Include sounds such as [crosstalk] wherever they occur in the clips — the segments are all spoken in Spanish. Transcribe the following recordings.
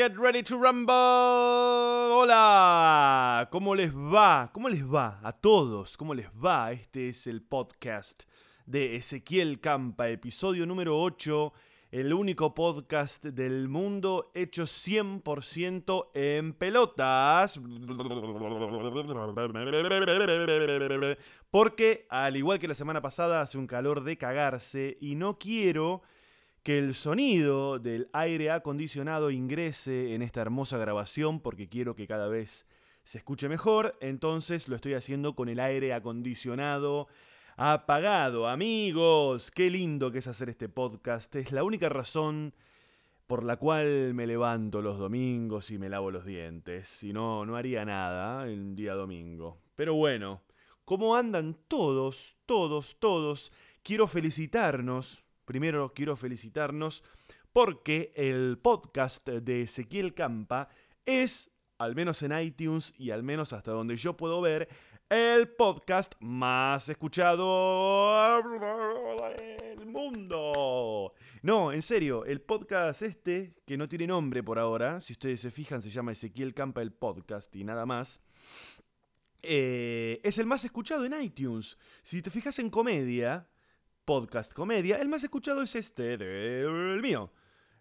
get ready to rumble. Hola, ¿cómo les va? ¿Cómo les va a todos? ¿Cómo les va? Este es el podcast de Ezequiel Campa, episodio número 8, el único podcast del mundo hecho 100% en pelotas. Porque, al igual que la semana pasada, hace un calor de cagarse y no quiero que el sonido del aire acondicionado ingrese en esta hermosa grabación porque quiero que cada vez se escuche mejor, entonces lo estoy haciendo con el aire acondicionado apagado. Amigos, qué lindo que es hacer este podcast, es la única razón por la cual me levanto los domingos y me lavo los dientes, si no, no haría nada el día domingo. Pero bueno, ¿cómo andan todos, todos, todos? Quiero felicitarnos Primero quiero felicitarnos porque el podcast de Ezequiel Campa es, al menos en iTunes y al menos hasta donde yo puedo ver, el podcast más escuchado del mundo. No, en serio, el podcast este, que no tiene nombre por ahora, si ustedes se fijan, se llama Ezequiel Campa el podcast y nada más. Eh, es el más escuchado en iTunes. Si te fijas en comedia, podcast comedia, el más escuchado es este, el mío.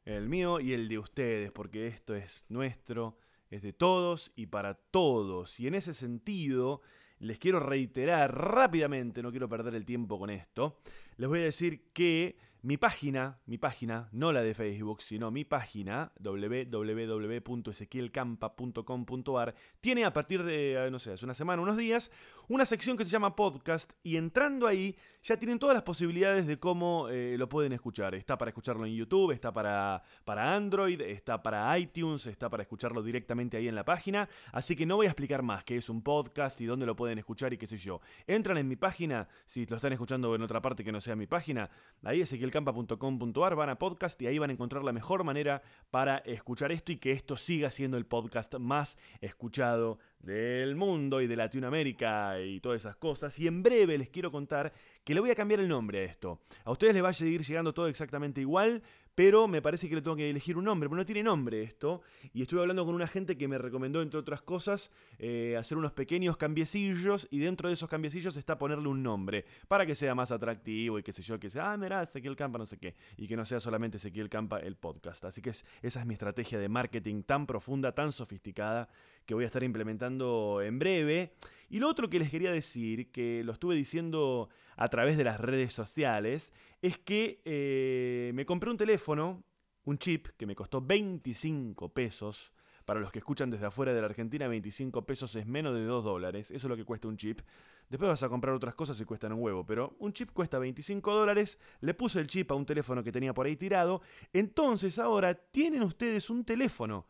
El mío y el de ustedes, porque esto es nuestro, es de todos y para todos. Y en ese sentido, les quiero reiterar rápidamente, no quiero perder el tiempo con esto, les voy a decir que mi página, mi página, no la de Facebook, sino mi página, www.ezequielcampa.com.ar, tiene a partir de, no sé, hace una semana, unos días, una sección que se llama podcast y entrando ahí ya tienen todas las posibilidades de cómo eh, lo pueden escuchar. Está para escucharlo en YouTube, está para, para Android, está para iTunes, está para escucharlo directamente ahí en la página, así que no voy a explicar más qué es un podcast y dónde lo pueden escuchar y qué sé yo. Entran en mi página, si lo están escuchando en otra parte que no sea mi página, ahí Ezequiel campa.com.ar, van a podcast y ahí van a encontrar la mejor manera para escuchar esto y que esto siga siendo el podcast más escuchado del mundo y de Latinoamérica y todas esas cosas. Y en breve les quiero contar que le voy a cambiar el nombre a esto. A ustedes les va a seguir llegando todo exactamente igual, pero me parece que le tengo que elegir un nombre, pero no tiene nombre esto. Y estuve hablando con una gente que me recomendó, entre otras cosas, eh, hacer unos pequeños cambiecillos y dentro de esos cambiecillos está ponerle un nombre para que sea más atractivo y qué sé yo, que sea, ah, mira, Ezequiel Campa, no sé qué, y que no sea solamente Ezequiel Campa el podcast. Así que esa es mi estrategia de marketing tan profunda, tan sofisticada, que voy a estar implementando en breve. Y lo otro que les quería decir, que lo estuve diciendo a través de las redes sociales, es que eh, me compré un teléfono, un chip, que me costó 25 pesos. Para los que escuchan desde afuera de la Argentina, 25 pesos es menos de 2 dólares. Eso es lo que cuesta un chip. Después vas a comprar otras cosas y cuestan un huevo. Pero un chip cuesta 25 dólares. Le puse el chip a un teléfono que tenía por ahí tirado. Entonces ahora tienen ustedes un teléfono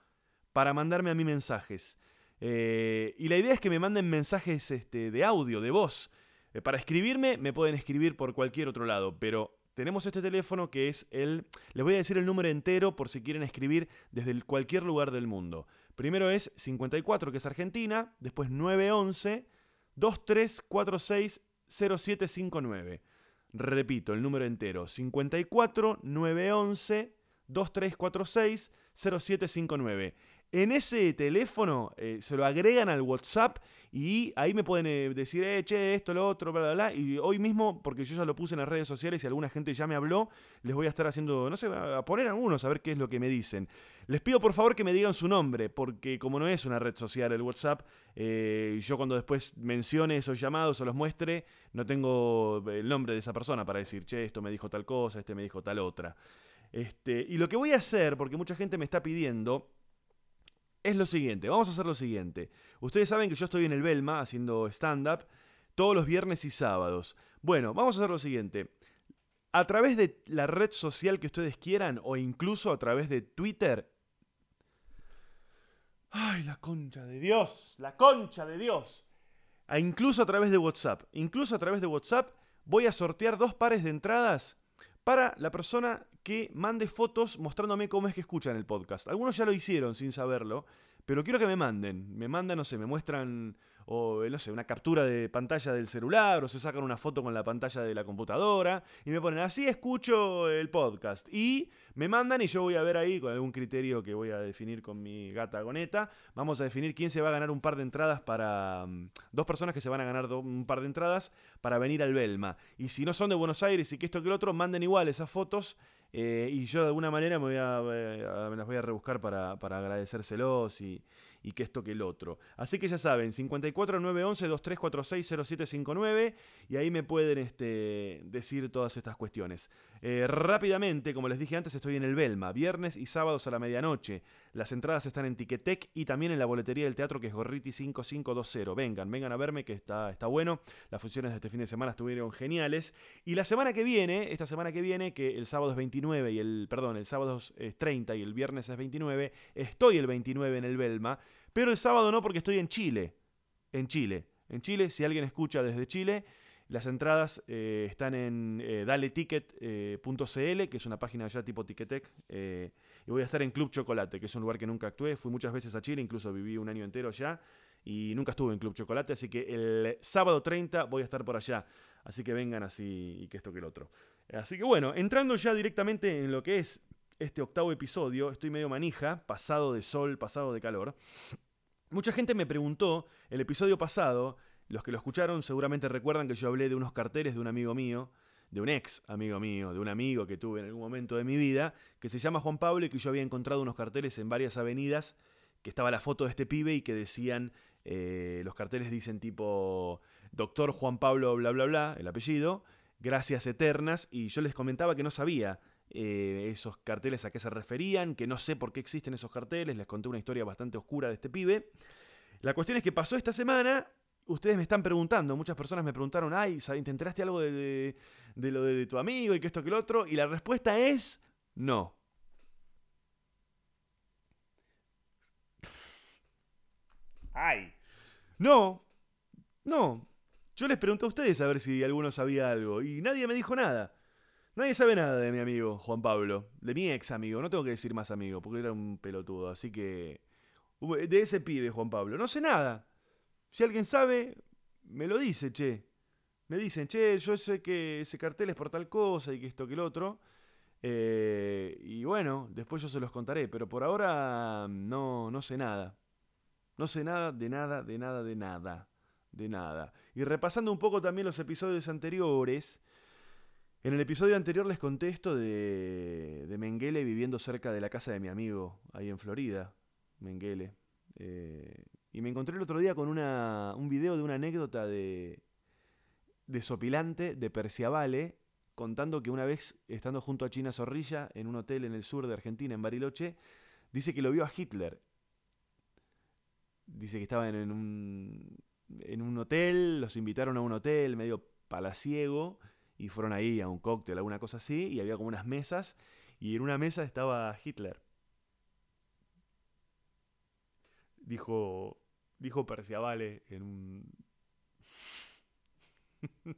para mandarme a mí mensajes. Eh, y la idea es que me manden mensajes este, de audio, de voz. Eh, para escribirme me pueden escribir por cualquier otro lado, pero tenemos este teléfono que es el... Les voy a decir el número entero por si quieren escribir desde cualquier lugar del mundo. Primero es 54, que es Argentina, después 911 2346 0759. Repito, el número entero, 54 911 2346 0759. En ese teléfono eh, se lo agregan al WhatsApp y ahí me pueden eh, decir, eh, che, esto, lo otro, bla, bla, bla. Y hoy mismo, porque yo ya lo puse en las redes sociales y alguna gente ya me habló, les voy a estar haciendo, no sé, a poner algunos a ver qué es lo que me dicen. Les pido por favor que me digan su nombre, porque como no es una red social el WhatsApp, yo cuando después mencione esos llamados o los muestre, no tengo el nombre de esa persona para decir, che, esto me dijo tal cosa, este me dijo tal otra. Este, y lo que voy a hacer, porque mucha gente me está pidiendo, es lo siguiente, vamos a hacer lo siguiente. Ustedes saben que yo estoy en el Belma haciendo stand-up todos los viernes y sábados. Bueno, vamos a hacer lo siguiente. A través de la red social que ustedes quieran o incluso a través de Twitter. ¡Ay, la concha de Dios! ¡La concha de Dios! E incluso a través de WhatsApp. Incluso a través de WhatsApp voy a sortear dos pares de entradas para la persona que mande fotos mostrándome cómo es que escuchan el podcast. Algunos ya lo hicieron sin saberlo, pero quiero que me manden. Me mandan, no sé, me muestran o no sé, una captura de pantalla del celular, o se sacan una foto con la pantalla de la computadora, y me ponen, así escucho el podcast. Y me mandan y yo voy a ver ahí, con algún criterio que voy a definir con mi gata goneta, vamos a definir quién se va a ganar un par de entradas para... Mm, dos personas que se van a ganar un par de entradas para venir al Belma. Y si no son de Buenos Aires y que esto que el otro, manden igual esas fotos. Eh, y yo de alguna manera me, voy a, eh, me las voy a rebuscar para, para agradecérselos y, y que esto que el otro. Así que ya saben, 54911-2346-0759 y ahí me pueden este, decir todas estas cuestiones. Eh, rápidamente, como les dije antes, estoy en el Belma, viernes y sábados a la medianoche. Las entradas están en Ticketek y también en la boletería del teatro que es Gorriti 5520. Vengan, vengan a verme que está, está bueno. Las funciones de este fin de semana estuvieron geniales. Y la semana que viene, esta semana que viene, que el sábado es 29 y el, perdón, el sábado es 30 y el viernes es 29, estoy el 29 en el Belma, pero el sábado no porque estoy en Chile. En Chile. En Chile, si alguien escucha desde Chile, las entradas eh, están en eh, daleticket.cl, que es una página ya tipo Ticketek. Eh, y voy a estar en Club Chocolate, que es un lugar que nunca actué. Fui muchas veces a Chile, incluso viví un año entero allá. Y nunca estuve en Club Chocolate, así que el sábado 30 voy a estar por allá. Así que vengan así y que esto que el otro. Así que bueno, entrando ya directamente en lo que es este octavo episodio, estoy medio manija, pasado de sol, pasado de calor. Mucha gente me preguntó el episodio pasado los que lo escucharon seguramente recuerdan que yo hablé de unos carteles de un amigo mío, de un ex amigo mío, de un amigo que tuve en algún momento de mi vida, que se llama Juan Pablo y que yo había encontrado unos carteles en varias avenidas, que estaba la foto de este pibe y que decían, eh, los carteles dicen tipo, doctor Juan Pablo, bla, bla, bla, el apellido, gracias eternas, y yo les comentaba que no sabía eh, esos carteles a qué se referían, que no sé por qué existen esos carteles, les conté una historia bastante oscura de este pibe. La cuestión es que pasó esta semana ustedes me están preguntando, muchas personas me preguntaron, ay, ¿te enteraste algo de, lo de, tu amigo y que esto que lo otro? Y la respuesta es no. Ay. No, no. Yo les pregunté a ustedes a ver si alguno sabía algo y nadie me dijo nada. Nadie sabe nada de mi amigo Juan Pablo, de mi ex amigo, no tengo que decir más amigo porque era un pelotudo, así que... De ese pibe Juan Pablo, no sé nada. Si alguien sabe, me lo dice, che. Me dicen, che, yo sé que ese cartel es por tal cosa y que esto que el otro. Eh, y bueno, después yo se los contaré, pero por ahora no, no sé nada. No sé nada, de nada, de nada, de nada. De nada. Y repasando un poco también los episodios anteriores, en el episodio anterior les conté esto de, de Mengele viviendo cerca de la casa de mi amigo, ahí en Florida. Mengele. Eh, y me encontré el otro día con una, un video de una anécdota de, de Sopilante, de Perciavale, contando que una vez, estando junto a China Zorrilla, en un hotel en el sur de Argentina, en Bariloche, dice que lo vio a Hitler. Dice que estaban en un, en un hotel, los invitaron a un hotel medio palaciego, y fueron ahí a un cóctel, alguna cosa así, y había como unas mesas, y en una mesa estaba Hitler. dijo, dijo Perciavale en un... [laughs]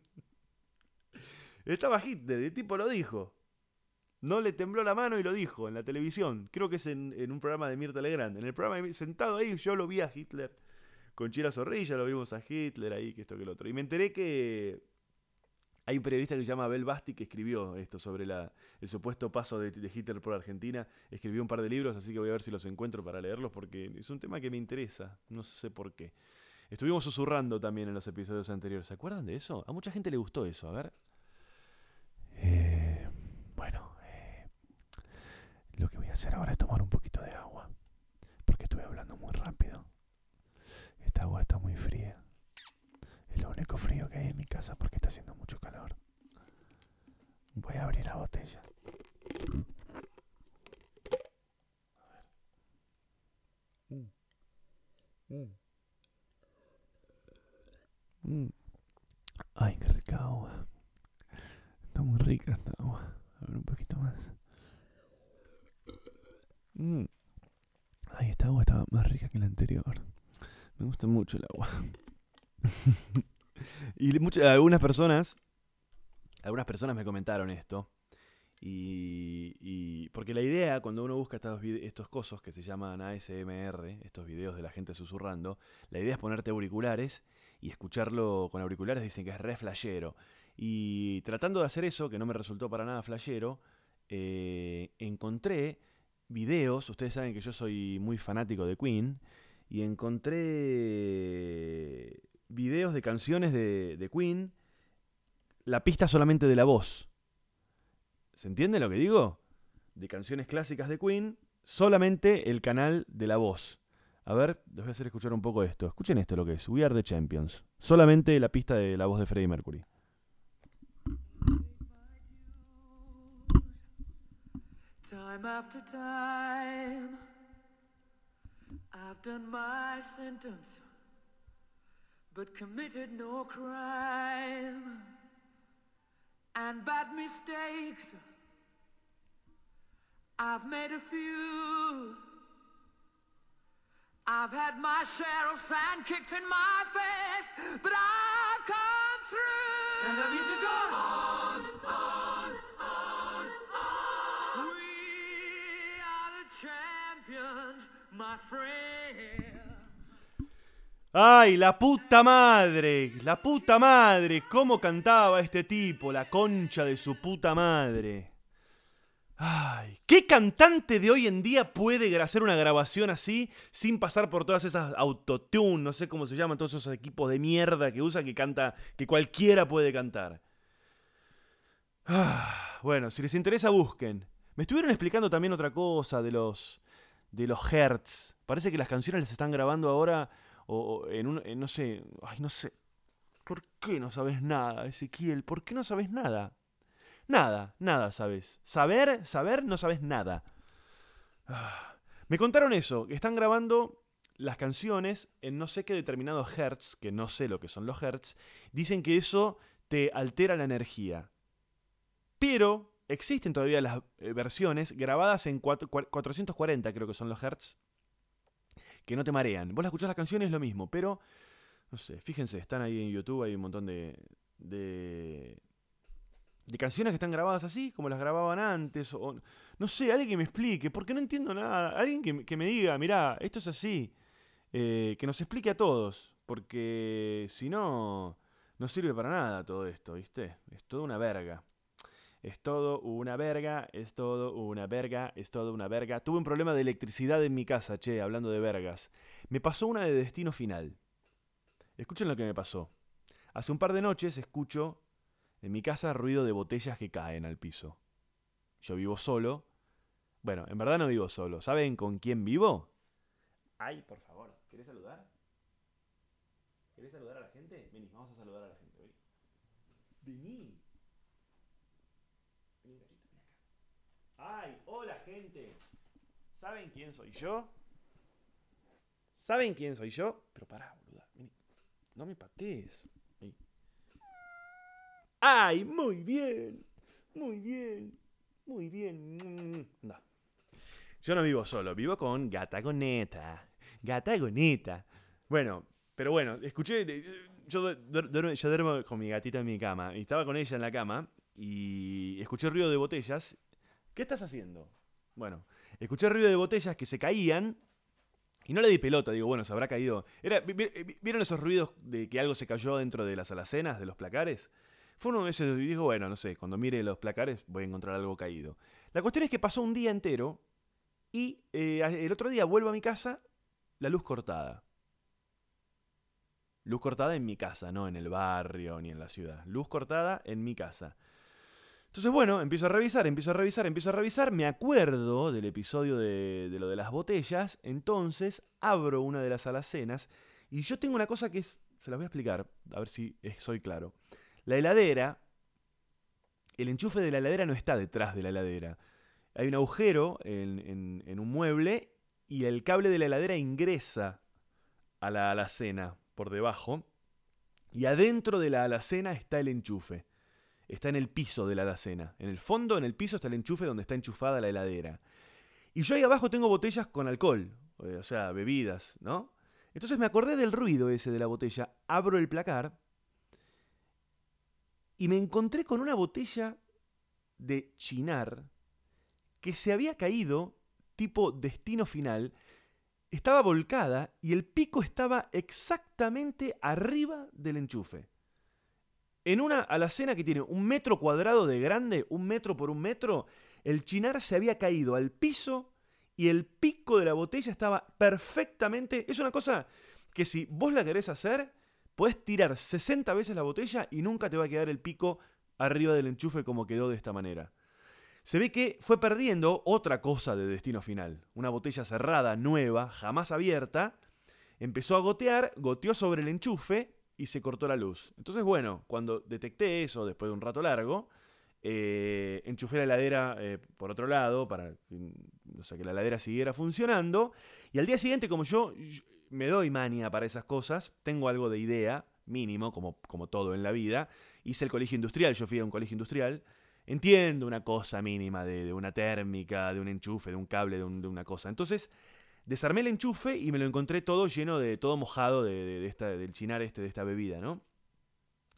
Estaba Hitler, el tipo lo dijo. No le tembló la mano y lo dijo en la televisión. Creo que es en, un programa de Mirta Legrand. En el programa, sentado ahí, yo lo vi a Hitler. Con Chira Zorrilla lo vimos a Hitler ahí, que esto que el otro. Y me enteré que hay un periodista que se llama Abel Basti que escribió esto sobre el supuesto paso de, Hitler por Argentina. Escribió un par de libros, así que voy a ver si los encuentro para leerlos porque es un tema que me interesa. No sé por qué. Estuvimos susurrando también en los episodios anteriores. ¿Se acuerdan de eso? A mucha gente le gustó eso. A ver. Eh, bueno, eh, lo que voy a hacer ahora es tomar un poquito de agua. Porque estuve hablando muy rápido. Esta agua está muy fría. Único frío que hay en mi casa porque está haciendo mucho calor. Voy a abrir la botella. A ver. Ay, qué rica agua. Está muy rica esta agua. A ver un poquito más. Ay, esta agua estaba más rica que la anterior. Me gusta mucho el agua. [laughs] y muchas, algunas personas, algunas personas me comentaron esto. Y, porque la idea, cuando uno busca estos, estos cosos que se llaman ASMR, estos videos de la gente susurrando, la idea es ponerte auriculares y escucharlo con auriculares. Dicen que es re flashero. Y tratando de hacer eso, que no me resultó para nada flashero, eh, encontré videos. Ustedes saben que yo soy muy fanático de Queen. Y encontré videos de canciones de, de Queen. La pista solamente de la voz. ¿Se entiende lo que digo? De canciones clásicas de Queen, solamente el canal de la voz. A ver, les voy a hacer escuchar un poco esto. Escuchen esto lo que es. We Are the Champions. Solamente la pista de la voz de Freddie Mercury. Time after time, I've done my sentence, but committed no crime. And bad mistakes, I've made a few. I've had my share of sand kicked in my face, but I've come through. And I need to go on, on, on, on. We are the champions, my friend. ¡Ay, la puta madre! ¡La puta madre! ¿Cómo cantaba este tipo? La concha de su puta madre. ¡Ay! ¿Qué cantante de hoy en día puede hacer una grabación así sin pasar por todas esas autotune? No sé cómo se llaman todos esos equipos de mierda que usan que canta, que cualquiera puede cantar. Ah, bueno, si les interesa, busquen. Me estuvieron explicando también otra cosa de los. de los hertz. Parece que las canciones las están grabando ahora. O, en un. no sé. Ay, no sé. ¿Por qué no sabes nada, Ezequiel? ¿Por qué no sabes nada? Nada, nada sabes. Saber, saber, no sabes nada. Ah, Me contaron eso, que están grabando las canciones en no sé qué determinados hertz, que no sé lo que son los hertz. Dicen que eso te altera la energía. Pero existen todavía las eh, versiones grabadas en cuatro- cua- 440, creo que son los hertz, que no te marean. Vos la escuchás las canciones es lo mismo, pero, no sé, fíjense, están ahí en YouTube, hay un montón de, de, de canciones que están grabadas así, como las grababan antes, o no sé, alguien que me explique, porque no entiendo nada, alguien que, me- diga, mirá, esto es así, eh, que nos explique a todos, porque si no, no sirve para nada todo esto, ¿viste? Es toda una verga. Es todo una verga, es todo una verga, es todo una verga. Tuve un problema de electricidad en mi casa, che, hablando de vergas. Me pasó una de destino final. Escuchen lo que me pasó. Hace un par de noches escucho en mi casa ruido de botellas que caen al piso. Yo vivo solo. Bueno, en verdad no vivo solo. ¿Saben con quién vivo? Ay, por favor, ¿querés saludar? ¿Querés saludar a la gente? Vení, vamos a saludar a la gente. Vení gatito, vení acá. ¡Ay! ¡Hola, gente! ¿Saben quién soy yo? ¿Saben quién soy yo? Pero pará, boluda. No me patees. ¡Ay! Muy bien. Muy bien. Muy bien. No. Yo no vivo solo, vivo con gata goneta. Gata goneta. Bueno, pero bueno, escuché. Yo, duer- duermo, yo duermo con mi gatita en mi cama. Estaba con ella en la cama. Y escuché ruido de botellas. ¿Qué estás haciendo? Bueno, escuché ruido de botellas que se caían. Y no le di pelota, digo, bueno, se habrá caído. ¿Vieron esos ruidos de que algo se cayó dentro de las alacenas, de los placares? Fue uno de esos y dijo, bueno, no sé, cuando mire los placares voy a encontrar algo caído. La cuestión es que pasó un día entero y eh, el otro día vuelvo a mi casa, la luz cortada. Luz cortada en mi casa, no en el barrio ni en la ciudad. Luz cortada en mi casa. Entonces, bueno, empiezo a revisar, empiezo a revisar, empiezo a revisar. Me acuerdo del episodio de, de lo de las botellas. Entonces, abro una de las alacenas. Y yo tengo una cosa que es. Se las voy a explicar, a ver si soy claro. La heladera. El enchufe de la heladera no está detrás de la heladera. Hay un agujero en, en- en un mueble y el cable de la heladera ingresa a la alacena por debajo. Y adentro de la alacena está el enchufe. Está en el piso de la alacena. En el fondo, en el piso, está el enchufe donde está enchufada la heladera. Y yo ahí abajo tengo botellas con alcohol, eh, o sea, bebidas, ¿no? Entonces me acordé del ruido ese de la botella. Abro el placar y me encontré con una botella de chinar que se había caído, tipo destino final, estaba volcada y el pico estaba exactamente arriba del enchufe. En una alacena que tiene un metro cuadrado de grande, un metro por un metro, el chinar se había caído al piso y el pico de la botella estaba perfectamente... Es una cosa que si vos la querés hacer, podés tirar 60 veces la botella y nunca te va a quedar el pico arriba del enchufe como quedó de esta manera. Se ve que fue perdiendo otra cosa de destino final. Una botella cerrada, nueva, jamás abierta. Empezó a gotear, goteó sobre el enchufe y se cortó la luz. Entonces, bueno, cuando detecté eso después de un rato largo, eh, enchufé la heladera eh, por otro lado para o sea, que la heladera siguiera funcionando. Y al día siguiente, como yo, me doy mania para esas cosas, tengo algo de idea, mínimo, como, como todo en la vida. Hice el colegio industrial, yo fui a un colegio industrial. Entiendo una cosa mínima de, una térmica, de un enchufe, de un cable, de, de una cosa. Entonces, desarmé el enchufe y me lo encontré todo lleno de, todo mojado de, esta, del chinar este, de esta bebida, ¿no?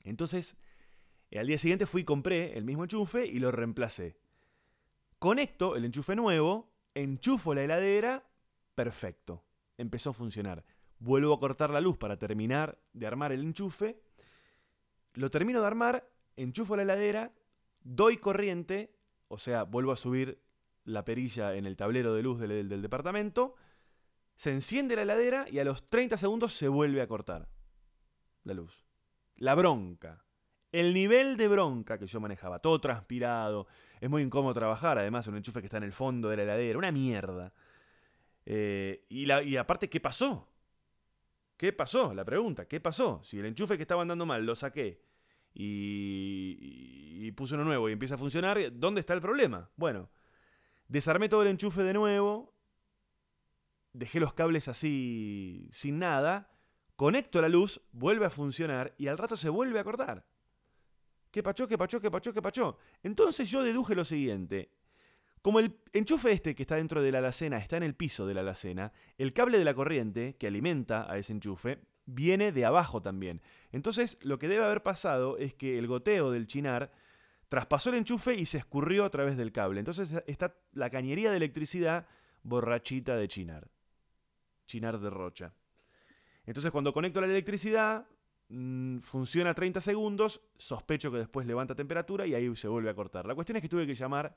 Entonces, eh, al día siguiente fui y compré el mismo enchufe y lo reemplacé. Conecto el enchufe nuevo, enchufo la heladera, perfecto. Empezó a funcionar. Vuelvo a cortar la luz para terminar de armar el enchufe. Lo termino de armar, enchufo la heladera, doy corriente, o sea, vuelvo a subir la perilla en el tablero de luz del- del departamento. Se enciende la heladera y a los 30 segundos se vuelve a cortar la luz. La bronca. El nivel de bronca que yo manejaba, todo transpirado. Es muy incómodo trabajar, además, un enchufe que está en el fondo de la heladera. Una mierda. Eh, y, la- aparte, ¿qué pasó? ¿Qué pasó? La pregunta, ¿qué pasó? Si el enchufe que estaba andando mal lo saqué y, y- y puse uno nuevo y empieza a funcionar, ¿dónde está el problema? Bueno, desarmé todo el enchufe de nuevo, dejé los cables así sin nada, conecto la luz, vuelve a funcionar y al rato se vuelve a cortar. ¿Qué pachó, qué pachó, qué pachó, qué pachó? Entonces yo deduje lo siguiente. Como el enchufe este que está dentro de la alacena está en el piso de la alacena, el cable de la corriente que alimenta a ese enchufe viene de abajo también. Entonces lo que debe haber pasado es que el goteo del chinar traspasó el enchufe y se escurrió a través del cable. Entonces está la cañería de electricidad borrachita de chinar. Chinar de rocha. Entonces cuando conecto la electricidad, mm, funciona 30 segundos, sospecho que después levanta temperatura y ahí se vuelve a cortar. La cuestión es que tuve que llamar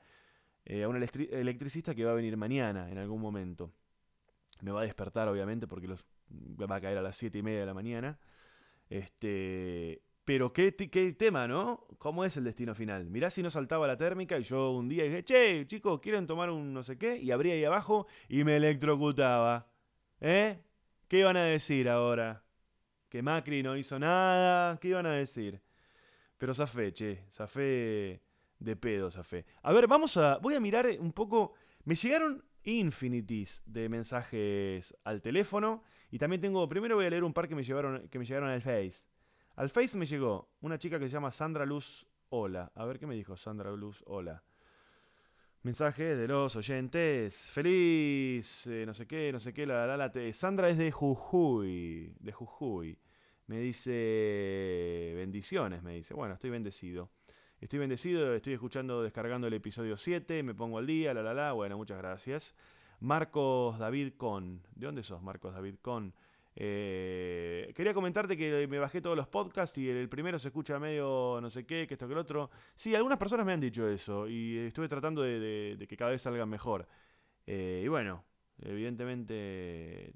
eh, a un electri- electricista que va a venir mañana, en algún momento. Me va a despertar, obviamente, porque los, va a caer a las 7 y media de la mañana. Este, pero qué, qué tema, ¿no? ¿Cómo es el destino final? Mirá si no saltaba la térmica y yo un día dije, che, chicos, ¿quieren tomar un no sé qué? Y abría ahí abajo y me electrocutaba. ¿Eh? ¿Qué iban a decir ahora? Que Macri no hizo nada. ¿Qué iban a decir? Pero zafé, che. Zafé de pedo, zafé. A ver, vamos a. Voy a mirar un poco. Me llegaron infinities de mensajes al teléfono. Y también tengo. Primero voy a leer un par que me llevaron, que me llegaron al Face. Al Face me llegó una chica que se llama Sandra Luz Hola. A ver qué me dijo Sandra Luz Hola. Mensajes de los oyentes. Feliz, eh, no sé qué, no sé qué, la, la, la, te- Sandra es de Jujuy, de Jujuy. Me dice bendiciones, me dice. Bueno, estoy bendecido. Estoy bendecido, estoy escuchando, descargando el episodio 7, me pongo al día, la la la. Bueno, muchas gracias. Marcos David Con. ¿De dónde sos, Marcos David Con? Eh, quería comentarte que me bajé todos los podcasts y el primero se escucha medio no sé qué, que esto que el otro. Sí, algunas personas me han dicho eso y estuve tratando de, que cada vez salgan mejor. Eh, y bueno, evidentemente,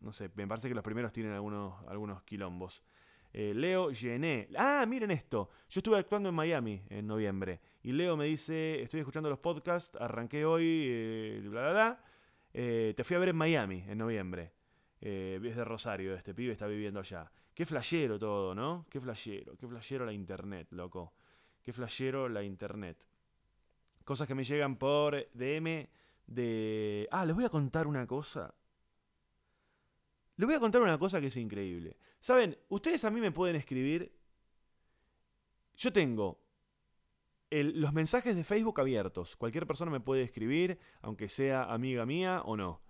no sé, me parece que los primeros tienen algunos, algunos quilombos. Eh, Leo Gené. Ah, miren esto. Yo estuve actuando en Miami en noviembre. Y Leo me dice, estoy escuchando los podcasts, arranqué hoy, bla, bla, bla. Te fui a ver en Miami en noviembre. Eh, es de Rosario, este pibe está viviendo allá. Qué flashero todo, ¿no? Qué flashero, qué flashero la internet, loco. Qué flashero la internet. Cosas que me llegan por DM de... Ah, les voy a contar una cosa. Les voy a contar una cosa que es increíble. Saben, ustedes a mí me pueden escribir... Yo tengo los mensajes de Facebook abiertos. Cualquier persona me puede escribir, aunque sea amiga mía o no.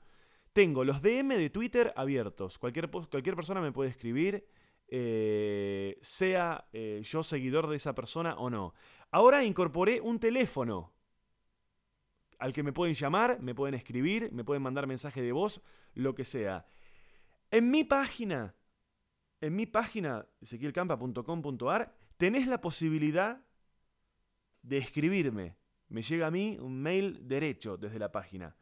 Tengo los DM de Twitter abiertos. Cualquier, cualquier persona me puede escribir eh, sea eh, yo seguidor de esa persona o no. Ahora incorporé un teléfono al que me pueden llamar, me pueden escribir, me pueden mandar mensaje de voz, lo que sea. En mi página, en mi página, ezequielcampa.com.ar, tenés la posibilidad de escribirme. Me llega a mí un mail derecho desde la página.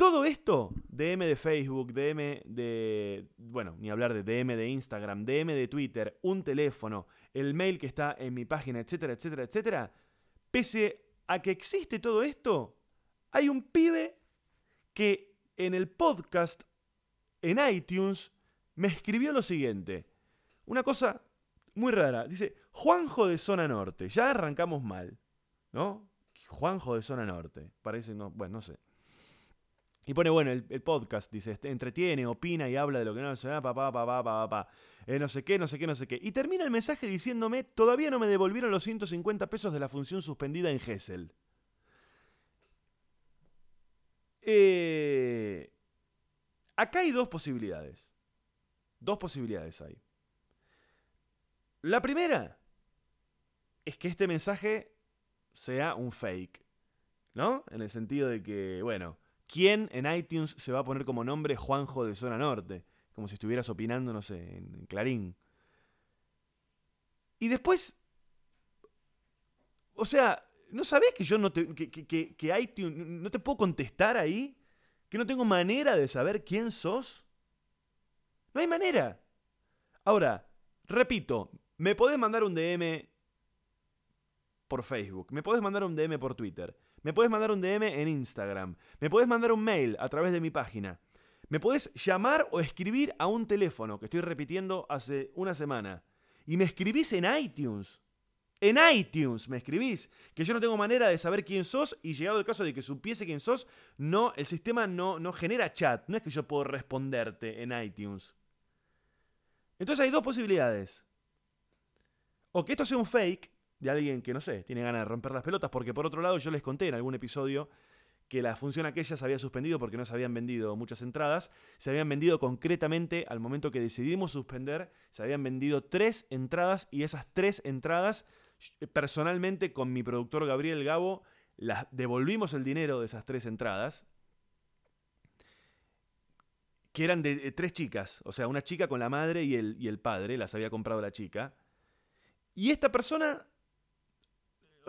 Todo esto, DM de Facebook, DM de, bueno, ni hablar de DM de Instagram, DM de Twitter, un teléfono, el mail que está en mi página, etcétera, etcétera, etcétera, pese a que existe todo esto, hay un pibe que en el podcast, en iTunes, me escribió lo siguiente. Una cosa muy rara. Dice, Juanjo de Zona Norte. Ya arrancamos mal. ¿No? Juanjo de Zona Norte. Parece, no, bueno, no sé. Y pone, bueno, el, el podcast, dice, este, entretiene, opina y habla de lo que no se da, papá, papá, papá, papá. Eh, no sé qué, no sé qué, no sé qué. Y termina el mensaje diciéndome, todavía no me devolvieron los 150 pesos de la función suspendida en Gessel. Eh, acá hay dos posibilidades. Dos posibilidades hay. La primera es que este mensaje sea un fake. ¿No? En el sentido de que, bueno, ¿quién en iTunes se va a poner como nombre Juanjo de Zona Norte? Como si estuvieras opinando, no sé, en Clarín. Y después. O sea, ¿no sabés que yo no te. que, iTunes. no te puedo contestar ahí? ¿Que no tengo manera de saber quién sos? No hay manera. Ahora, repito, me podés mandar un DM por Facebook, me podés mandar un DM por Twitter, me podés mandar un DM en Instagram, me podés mandar un mail a través de mi página, me podés llamar o escribir a un teléfono que estoy repitiendo hace una semana y me escribís en iTunes. En iTunes me escribís, que yo no tengo manera de saber quién sos y llegado el caso de que supiese quién sos, no, el sistema no, no genera chat, no es que yo puedo responderte en iTunes. Entonces hay dos posibilidades. O que esto sea un fake de alguien que, no sé, tiene ganas de romper las pelotas, porque por otro lado yo les conté en algún episodio que la función aquella se había suspendido porque no se habían vendido muchas entradas. Se habían vendido concretamente, al momento que decidimos suspender, se habían vendido tres entradas y esas tres entradas, personalmente con mi productor Gabriel Gabo, las devolvimos el dinero de esas tres entradas que eran de, eh, tres chicas, o sea, una chica con la madre y el, y el padre, las había comprado la chica. Y esta persona,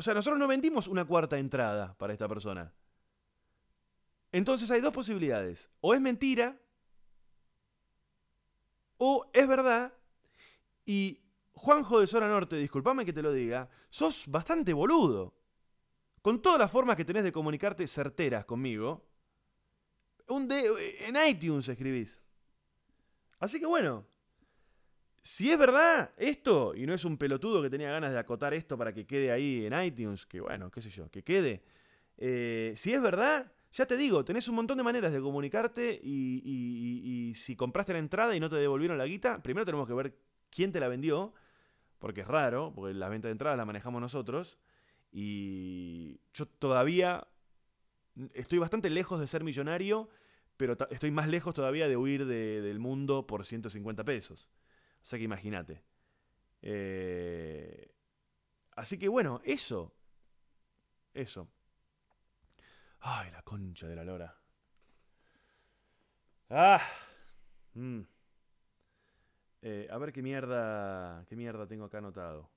o sea, nosotros no vendimos una cuarta entrada para esta persona. Entonces hay dos posibilidades, o es mentira, o es verdad, y Juanjo de Zona Norte, disculpame que te lo diga, sos bastante boludo. Con todas las formas que tenés de comunicarte certeras conmigo, un de, en iTunes escribís. Así que bueno, si es verdad esto, y no es un pelotudo que tenía ganas de acotar esto para que quede ahí en iTunes, que bueno, qué sé yo, que quede. eh, si es verdad, ya te digo, tenés un montón de maneras de comunicarte y, si compraste la entrada y no te devolvieron la guita, primero tenemos que ver quién te la vendió, porque es raro, porque la venta de entradas la manejamos nosotros. Y yo todavía estoy bastante lejos de ser millonario, pero estoy más lejos todavía de huir de- del mundo por 150 pesos. O sea que imagínate. Eh, así que bueno, eso. Eso. Ay, la concha de la lora. Ah. Mm. Eh, a ver qué mierda. ¿Qué mierda tengo acá anotado?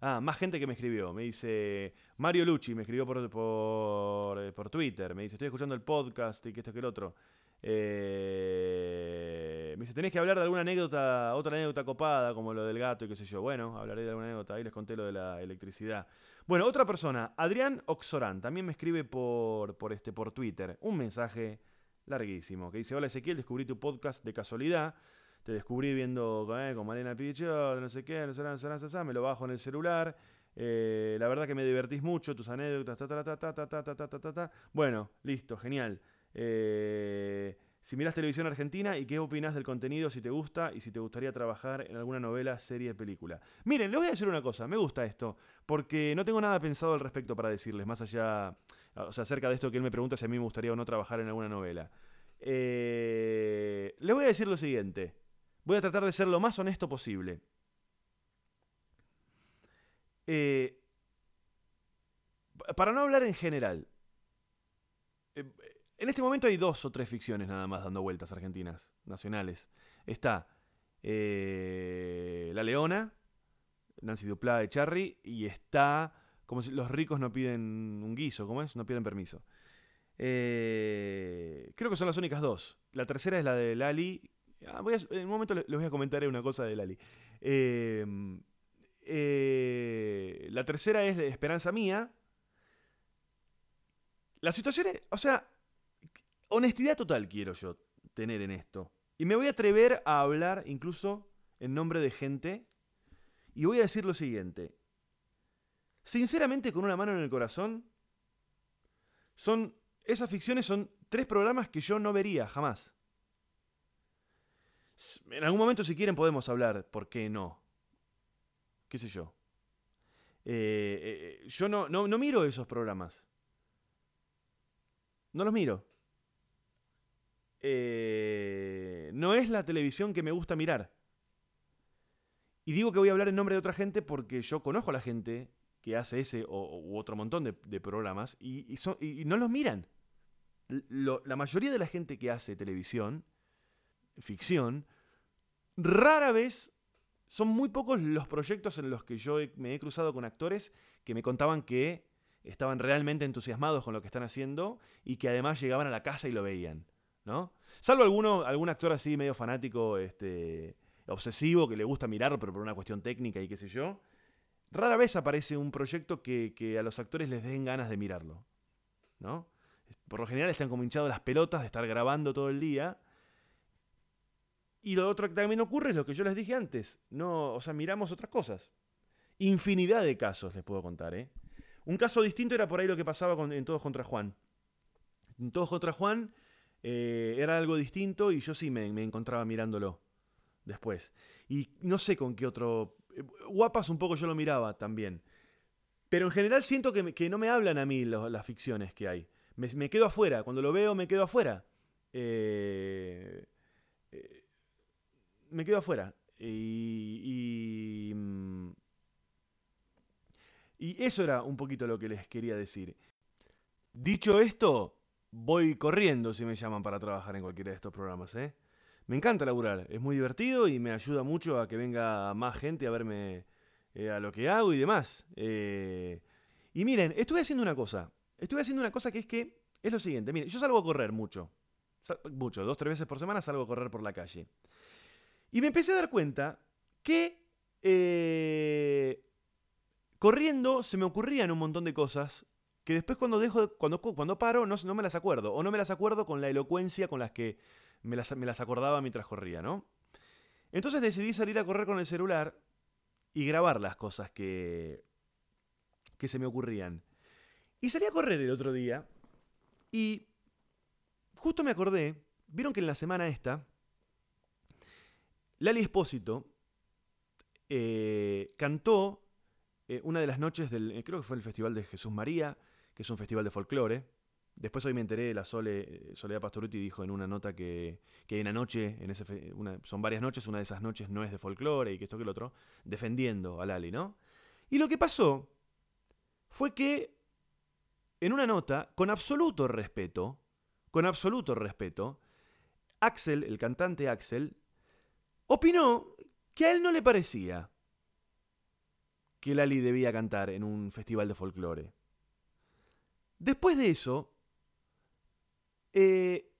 Ah, más gente que me escribió. Me dice. Mario Lucci me escribió por, por, eh, por Twitter. Me dice, estoy escuchando el podcast y que esto que el otro. Eh, me dice, tenés que hablar de alguna anécdota, otra anécdota copada, como lo del gato y qué sé yo. Bueno, hablaré de alguna anécdota. Ahí les conté lo de la electricidad. Bueno, otra persona, Adrián Oxorán, también me escribe por, por, este, por Twitter. Un mensaje larguísimo que dice, hola Ezequiel, descubrí tu podcast de casualidad. Te descubrí viendo eh, con Malena Pichot, no sé qué, no sé, no sé, no sé, no sé, me lo bajo en el celular. Eh, la verdad que me divertís mucho, tus anécdotas, ta, ta, ta, ta, ta, ta, ta, ta, ta, ta, ta. Bueno, listo, genial. Eh, si mirás televisión argentina y qué opinás del contenido, si te gusta y si te gustaría trabajar en alguna novela, serie, película. Miren, les voy a decir una cosa, me gusta esto, porque no tengo nada pensado al respecto para decirles, más allá, o sea, acerca de esto que él me pregunta si a mí me gustaría o no trabajar en alguna novela. Eh, les voy a decir lo siguiente. Voy a tratar de ser lo más honesto posible. Eh, pa- para no hablar en general, eh, en este momento hay dos o tres ficciones nada más dando vueltas argentinas, nacionales. Está eh, La Leona, Nancy Duplá de Charry, y está como si los ricos no piden un guiso, ¿cómo es? No piden permiso. Eh, creo que son las únicas dos. La tercera es la de Lali. Ah, voy en un momento le- les voy a comentar una cosa de Lali. Eh, eh, la tercera es Esperanza Mía. La situación es, o sea, honestidad total quiero yo tener en esto. Y me voy a atrever a hablar incluso en nombre de gente. Y voy a decir lo siguiente. Sinceramente, con una mano en el corazón, son. Esas ficciones son tres programas que yo no vería jamás. En algún momento, si quieren, podemos hablar. ¿Por qué no? ¿Qué sé yo? Eh, eh, yo no, no, no miro esos programas. No los miro. Eh, no es la televisión que me gusta mirar. Y digo que voy a hablar en nombre de otra gente porque yo conozco a la gente que hace ese o, u otro montón de, programas y, no los miran. La mayoría de la gente que hace televisión, ficción, rara vez son muy pocos los proyectos en los que yo me he cruzado con actores que me contaban que estaban realmente entusiasmados con lo que están haciendo y que además llegaban a la casa y lo veían, ¿no? Salvo alguno, algún actor así medio fanático, este, obsesivo, que le gusta mirar, pero por una cuestión técnica y qué sé yo. Rara vez aparece un proyecto que, que a los actores les den ganas de mirarlo, ¿no? Por lo general están como hinchados las pelotas de estar grabando todo el día. Y lo otro que también ocurre es lo que yo les dije antes. No, o sea, miramos otras cosas. Infinidad de casos les puedo contar, ¿eh? Un caso distinto era por ahí lo que pasaba con- en Todos contra Juan. En Todos contra Juan eh, era algo distinto y yo sí me, me encontraba mirándolo después. Y no sé con qué otro... eh, Guapas un poco yo lo miraba también. Pero en general siento que, que no me hablan a mí las ficciones que hay. Me, quedo afuera. Cuando lo veo me quedo afuera. Eh, me quedo afuera. Y, y, mm, y eso era un poquito lo que les quería decir. Dicho esto, voy corriendo si me llaman para trabajar en cualquiera de estos programas. ¿eh? Me encanta laburar, es muy divertido y me ayuda mucho a que venga más gente a verme eh, a lo que hago y demás. Eh, y miren, estuve haciendo una cosa. Estuve haciendo una cosa que es que es lo siguiente. Miren, yo salgo a correr mucho. Sa- Mucho, dos, tres veces por semana salgo a correr por la calle. Y me empecé a dar cuenta que eh, corriendo se me ocurrían un montón de cosas que después cuando dejo, de- cuando, cuando paro no, no me las acuerdo. O no me las acuerdo con la elocuencia con las que me las, me las acordaba mientras corría, ¿no? Entonces decidí salir a correr con el celular y grabar las cosas que, que se me ocurrían. Y salí a correr el otro día y justo me acordé, vieron que en la semana esta, Lali Espósito eh, cantó eh, una de las noches del, eh, creo que fue el Festival de Jesús María, que es un festival de folclore. Después hoy me enteré, la Sole, eh, Soledad Pastoruti dijo en una nota que, que hay una noche, en ese son varias noches, una de esas noches no es de folclore y que esto que el otro, defendiendo a Lali, ¿no? Y lo que pasó fue que en una nota, con absoluto respeto, con absoluto respeto, Axel, el cantante Axel, opinó que a él no le parecía que Lali debía cantar en un festival de folclore. Después de eso, eh,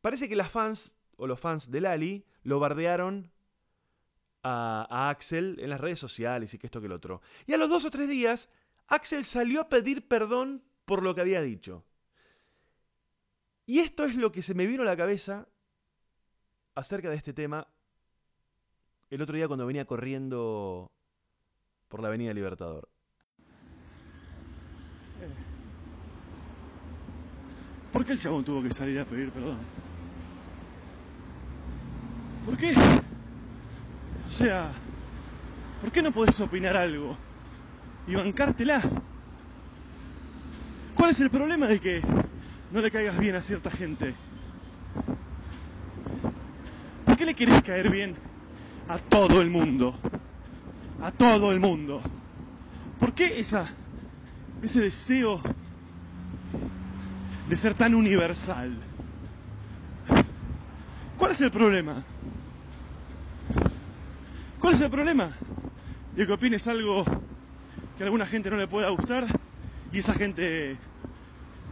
parece que las fans, o los fans de Lali, lo bardearon a, a Axel en las redes sociales y que esto que el otro. Y a los dos o tres días, Axel salió a pedir perdón por lo que había dicho. Y esto es lo que se me vino a la cabeza acerca de este tema el otro día cuando venía corriendo por la Avenida Libertador. ¿Por qué el chabón tuvo que salir a pedir perdón? ¿Por qué? O sea, ¿por qué no podés opinar algo y bancártela? ¿Cuál es el problema de que no le caigas bien a cierta gente? ¿Por qué le querés caer bien a todo el mundo. A todo el mundo. ¿Por qué esa, ese deseo de ser tan universal? ¿Cuál es el problema? ¿Cuál es el problema? De que opines algo que a alguna gente no le pueda gustar y esa gente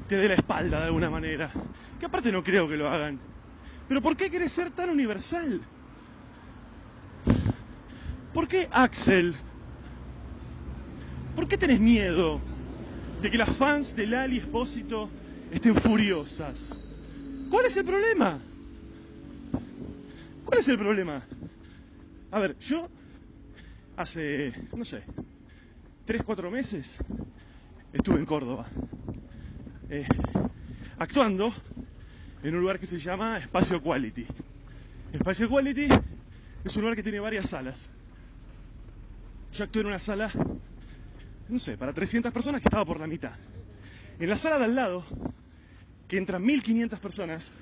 te dé la espalda de alguna manera. Que aparte no creo que lo hagan. Pero ¿por qué querés ser tan universal? ¿Por qué Axel? ¿Por qué tenés miedo de que las fans de Lali Espósito estén furiosas? ¿Cuál es el problema? ¿Cuál es el problema? A ver, yo hace, no sé, tres, cuatro meses estuve en Córdoba, eh, actuando en un lugar que se llama Espacio Quality. Espacio Quality es un lugar que tiene varias salas. Yo actué en una sala, no sé, para 300 personas que estaba por la mitad. En la sala de al lado, que entran 1500 personas,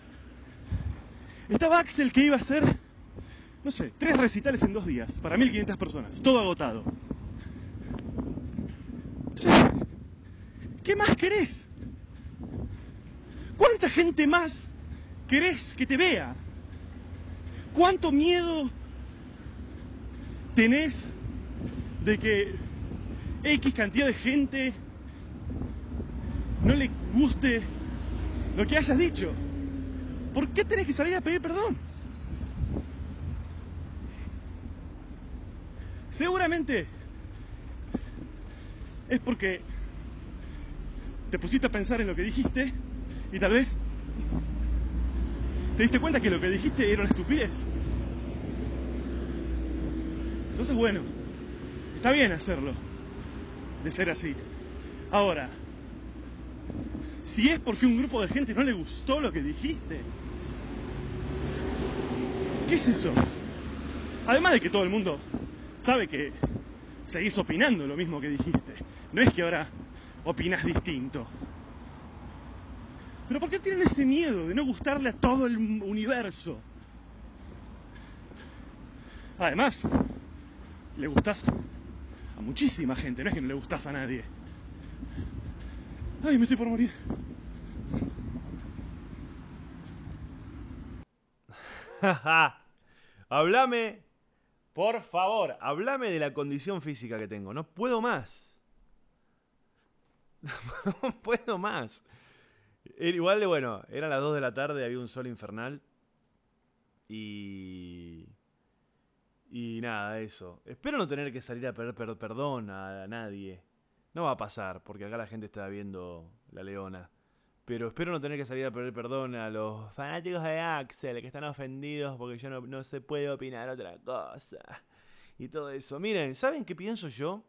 estaba Axel que iba a hacer, no sé, tres recitales en dos días, para 1500 personas, todo agotado. ¿Qué más querés? ¿Cuánta gente más querés que te vea? ¿Cuánto miedo tenés de que X cantidad de gente no le guste lo que hayas dicho? ¿Por qué tenés que salir a pedir perdón? Seguramente es porque te pusiste a pensar en lo que dijiste y tal vez te diste cuenta que lo que dijiste era una estupidez. Entonces, bueno, está bien hacerlo, de ser así. Ahora, si es porque un grupo de gente no le gustó lo que dijiste, ¿qué es eso? Además de que todo el mundo sabe que seguís opinando lo mismo que dijiste. No es que ahora opinas distinto. Pero ¿por qué tienen ese miedo de no gustarle a todo el universo? Además, le gustas a muchísima gente, no es que no le gustas a nadie. Ay, me estoy por morir. [laughs] hablame, por favor, hablame de la condición física que tengo. No puedo más. [laughs] no puedo más. Igual de bueno, eran las 2 de la tarde, había un sol infernal. Y. Y nada, eso. Espero no tener que salir a pedir per- perdón a nadie. No va a pasar, porque acá la gente está viendo La Leona. Pero espero no tener que salir a pedir perdón a los fanáticos de Axel que están ofendidos porque yo no, no se puede opinar otra cosa. Y todo eso. Miren, ¿saben qué pienso yo?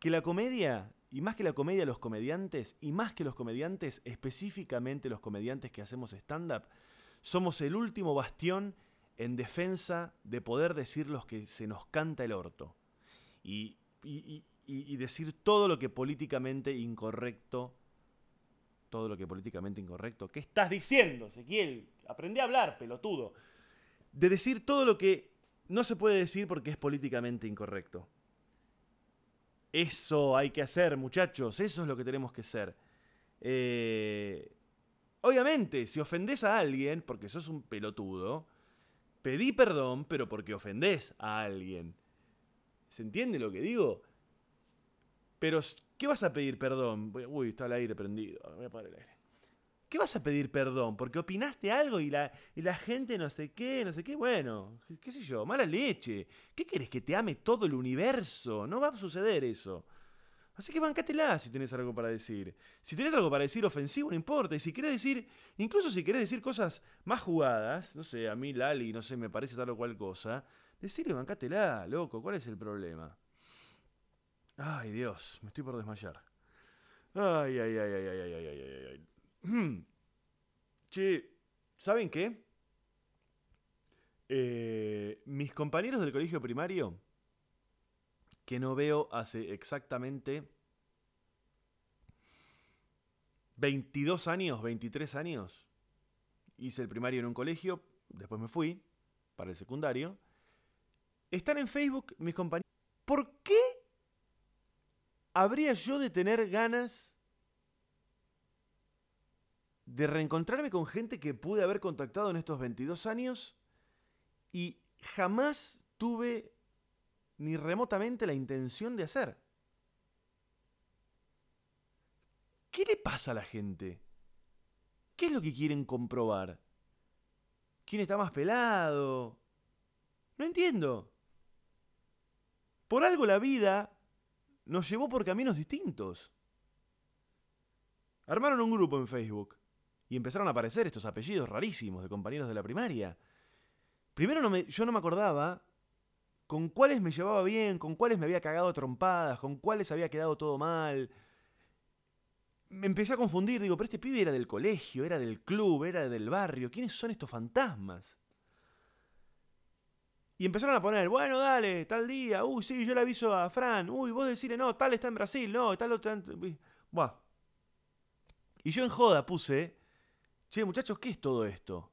Que la comedia, y más que la comedia, los comediantes, y más que los comediantes, específicamente los comediantes que hacemos stand-up, somos el último bastión en defensa de poder decir los que se nos canta el orto. Y, y- y- decir todo lo que políticamente incorrecto. Todo lo que políticamente incorrecto. ¿Qué estás diciendo, Ezequiel? Aprendí a hablar, pelotudo. De decir todo lo que no se puede decir porque es políticamente incorrecto. Eso hay que hacer, muchachos. Eso es lo que tenemos que hacer. Eh, obviamente, si ofendés a alguien porque sos un pelotudo, pedí perdón, pero porque ofendés a alguien. ¿Se entiende lo que digo? Pero, ¿qué vas a pedir perdón? Uy, está el aire prendido. Voy a apagar el aire. ¿Qué vas a pedir perdón? Porque opinaste algo y la, y la gente no sé qué, no sé qué. Bueno, qué sé yo, mala leche. ¿Qué querés que te ame todo el universo? No va a suceder eso. Así que bancatela si tenés algo para decir. Si tenés algo para decir ofensivo, no importa. Y si querés decir, incluso si querés decir cosas más jugadas, no sé, a mí Lali, no sé, me parece tal o cual cosa, decirle bancatela, loco, ¿cuál es el problema? Ay, Dios, me estoy por desmayar. Ay, ay, ay, ay, ay, ay, ay, ay, ay, ay. Hmm. Che, ¿saben qué? Eh, mis compañeros del colegio primario, que no veo hace exactamente 22 años, 23 años, hice el primario en un colegio, después me fui para el secundario, Están en Facebook mis compañeros. ¿Por qué habría yo de tener ganas de reencontrarme con gente que pude haber contactado en estos 22 años y jamás tuve ni remotamente la intención de hacer? ¿Qué le pasa a la gente? ¿Qué es lo que quieren comprobar? ¿Quién está más pelado? No entiendo. Por algo la vida nos llevó por caminos distintos. Armaron un grupo en Facebook y empezaron a aparecer estos apellidos rarísimos de compañeros de la primaria. Primero yo no me acordaba con cuáles me llevaba bien, con cuáles me había cagado trompadas, con cuáles había quedado todo mal. Me empecé a confundir, digo, pero este pibe era del colegio, era del club, era del barrio. ¿Quiénes son estos fantasmas? Y empezaron a poner, bueno, dale, tal día, uy, sí, yo le aviso a Fran, uy, vos decirle, no, tal está en Brasil, no, tal otro... en-". Buah. Y yo en joda puse, che, muchachos, ¿qué es todo esto?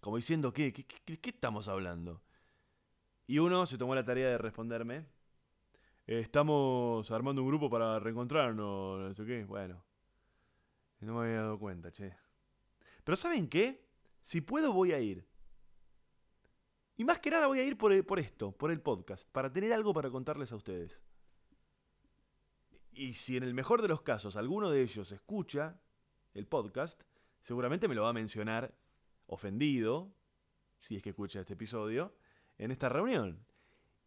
Como diciendo, ¿qué? ¿Qué, qué, qué estamos hablando? Y uno se tomó la tarea de responderme, estamos armando un grupo para reencontrarnos, no sé qué, bueno. No me había dado cuenta, che. Pero ¿saben qué? Si puedo voy a ir. Y más que nada voy a ir por, esto, por el podcast, para tener algo para contarles a ustedes. Y si en el mejor de los casos alguno de ellos escucha el podcast, seguramente me lo va a mencionar ofendido, si es que escucha este episodio, en esta reunión.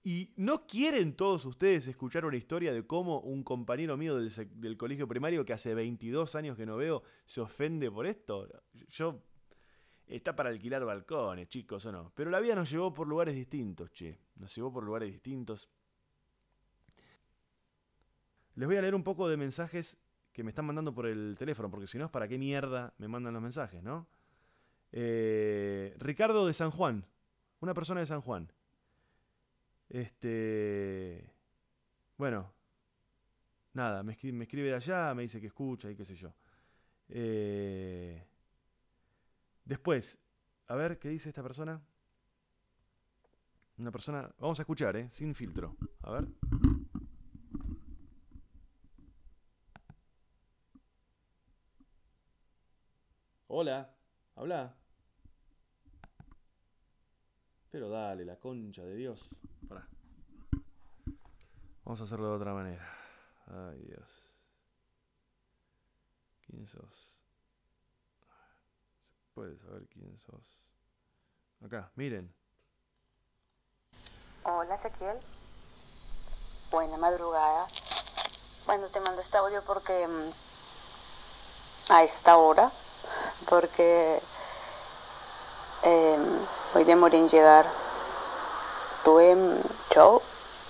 Y no quieren todos ustedes escuchar una historia de cómo un compañero mío del, del colegio primario que hace 22 años que no veo se ofende por esto. Yo Está para alquilar balcones, chicos, o no. Pero la vida nos llevó por lugares distintos, che. Nos llevó por lugares distintos. Les voy a leer un poco de mensajes que me están mandando por el teléfono, porque si no, ¿para qué mierda me mandan los mensajes, no? Eh, Ricardo de San Juan. Una persona de San Juan. Este. Bueno. Nada, me escribe de allá, me dice que escucha y qué sé yo. Eh. Después, a ver qué dice esta persona. Una persona. Vamos a escuchar, ¿eh? Sin filtro. A ver. Hola. Habla. Pero dale, la concha de Dios. Pará. Vamos a hacerlo de otra manera. Ay, Dios. ¿Quién sos? Puede saber quién sos. Acá, miren. Hola Ezequiel. Buena madrugada. Bueno, te mando este audio porque mm, a esta hora, porque eh, voy de morir en llegar. Tuve en show,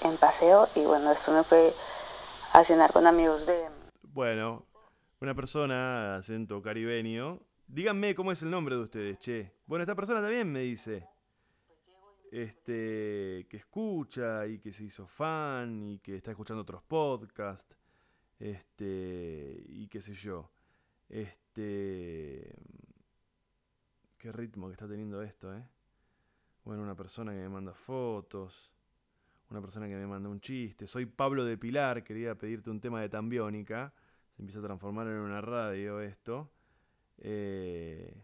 en paseo y bueno, después me fui a cenar con amigos de... Bueno, una persona, acento caribeño. Díganme cómo es el nombre de ustedes, che. Bueno, esta persona también me dice. Este, que escucha y que se hizo fan y que está escuchando otros podcasts. Este, y qué sé yo. Este. Qué ritmo que está teniendo esto, ¿eh? Bueno, una persona que me manda fotos. Una persona que me manda un chiste. Soy Pablo de Pilar, quería pedirte un tema de Tambiónica. Se empieza a transformar en una radio esto. Eh,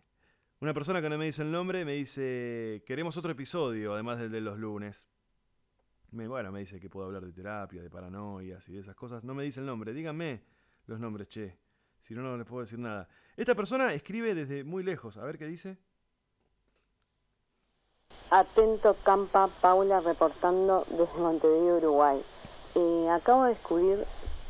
una persona que no me dice el nombre me dice, queremos otro episodio, además del de los lunes. Me- bueno, me dice que puedo hablar de terapia, de paranoias y de esas cosas. No me dice el nombre, díganme los nombres, che. Si no, no les puedo decir nada. Esta persona escribe desde muy lejos. A ver qué dice. Atento Campa, Paula reportando desde Montevideo, Uruguay. Eh, acabo de descubrir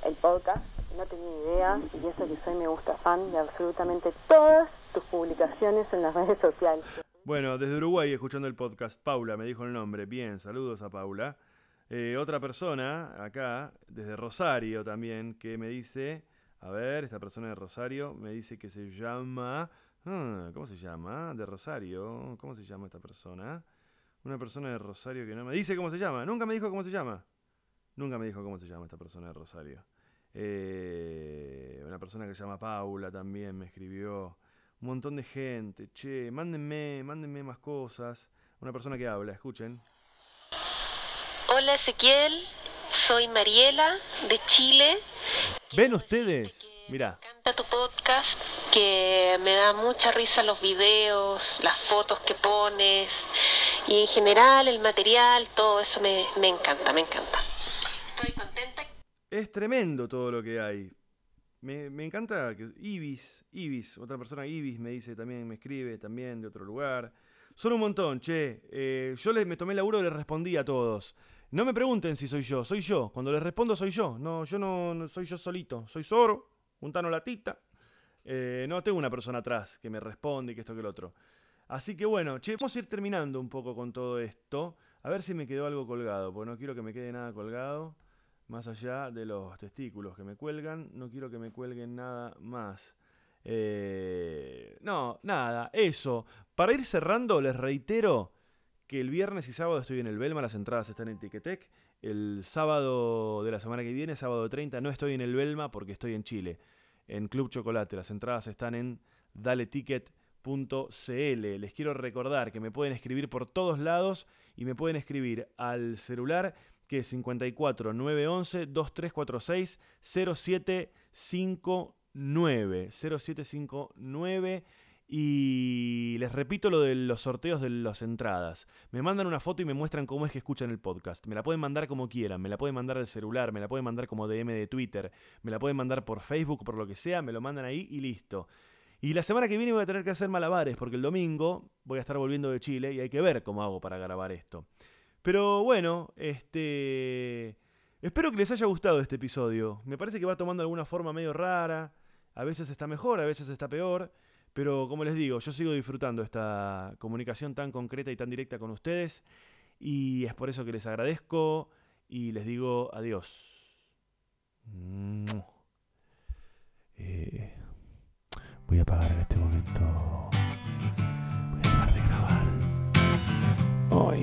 el podcast, no tenía idea, y eso que soy me gusta fan de absolutamente todas tus publicaciones en las [laughs] redes sociales. Bueno, desde Uruguay escuchando el podcast, Paula me dijo el nombre. Bien, saludos a Paula. Eh, otra persona acá, desde Rosario también, que me dice, a ver, esta persona de Rosario me dice que se llama, ah, ¿cómo se llama? De Rosario, ¿cómo se llama esta persona? Una persona de Rosario que no me dice cómo se llama, nunca me dijo cómo se llama. Nunca me dijo cómo se llama esta persona de Rosario. Eh, una persona que se llama Paula también me escribió. Un montón de gente. Che, mándenme, mándenme más cosas. Una persona que habla, escuchen. Hola Ezequiel, soy Mariela de Chile. ¿Ven ustedes? Mirá. Me encanta tu podcast, que me da mucha risa los videos, las fotos que pones y en general el material, todo eso me, me encanta, me encanta. Es tremendo todo lo que hay. Me, encanta que Ibis, Ibis, otra persona Ibis me dice también, me escribe también de otro lugar. Son un montón, che. Eh, yo les, me tomé el laburo y les respondí a todos. No me pregunten si soy yo, soy yo. Cuando les respondo soy yo. No, yo no, soy yo solito. Soy Zoro, Juntano Latita. Eh, no tengo una persona atrás que me responde y que esto que el otro. Así que bueno, che, vamos a ir terminando un poco con todo esto. A ver si me quedó algo colgado, porque no quiero que me quede nada colgado. Más allá de los testículos que me cuelgan, no quiero que me cuelguen nada más. Eh, no, nada, eso. Para ir cerrando, les reitero que el viernes y sábado estoy en el Belma, las entradas están en Ticketek. El sábado de la semana que viene, sábado 30, no estoy en el Belma porque estoy en Chile, en Club Chocolate. Las entradas están en daleticket.cl. Les quiero recordar que me pueden escribir por todos lados y me pueden escribir al celular que es 54 911 2346 0759 0759 y les repito lo de los sorteos de las entradas. Me mandan una foto y me muestran cómo es que escuchan el podcast. Me la pueden mandar como quieran, me la pueden mandar del celular, me la pueden mandar como DM de Twitter, me la pueden mandar por Facebook, por lo que sea, me lo mandan ahí y listo. Y la semana que viene voy a tener que hacer malabares porque el domingo voy a estar volviendo de Chile y hay que ver cómo hago para grabar esto. Pero bueno, este espero que les haya gustado este episodio. Me parece que va tomando alguna forma medio rara. A veces está mejor, a veces está peor. Pero como les digo, yo sigo disfrutando esta comunicación tan concreta y tan directa con ustedes. Y es por eso que les agradezco y les digo adiós. Eh, voy a apagar en este momento. Voy a dejar de grabar. Hoy.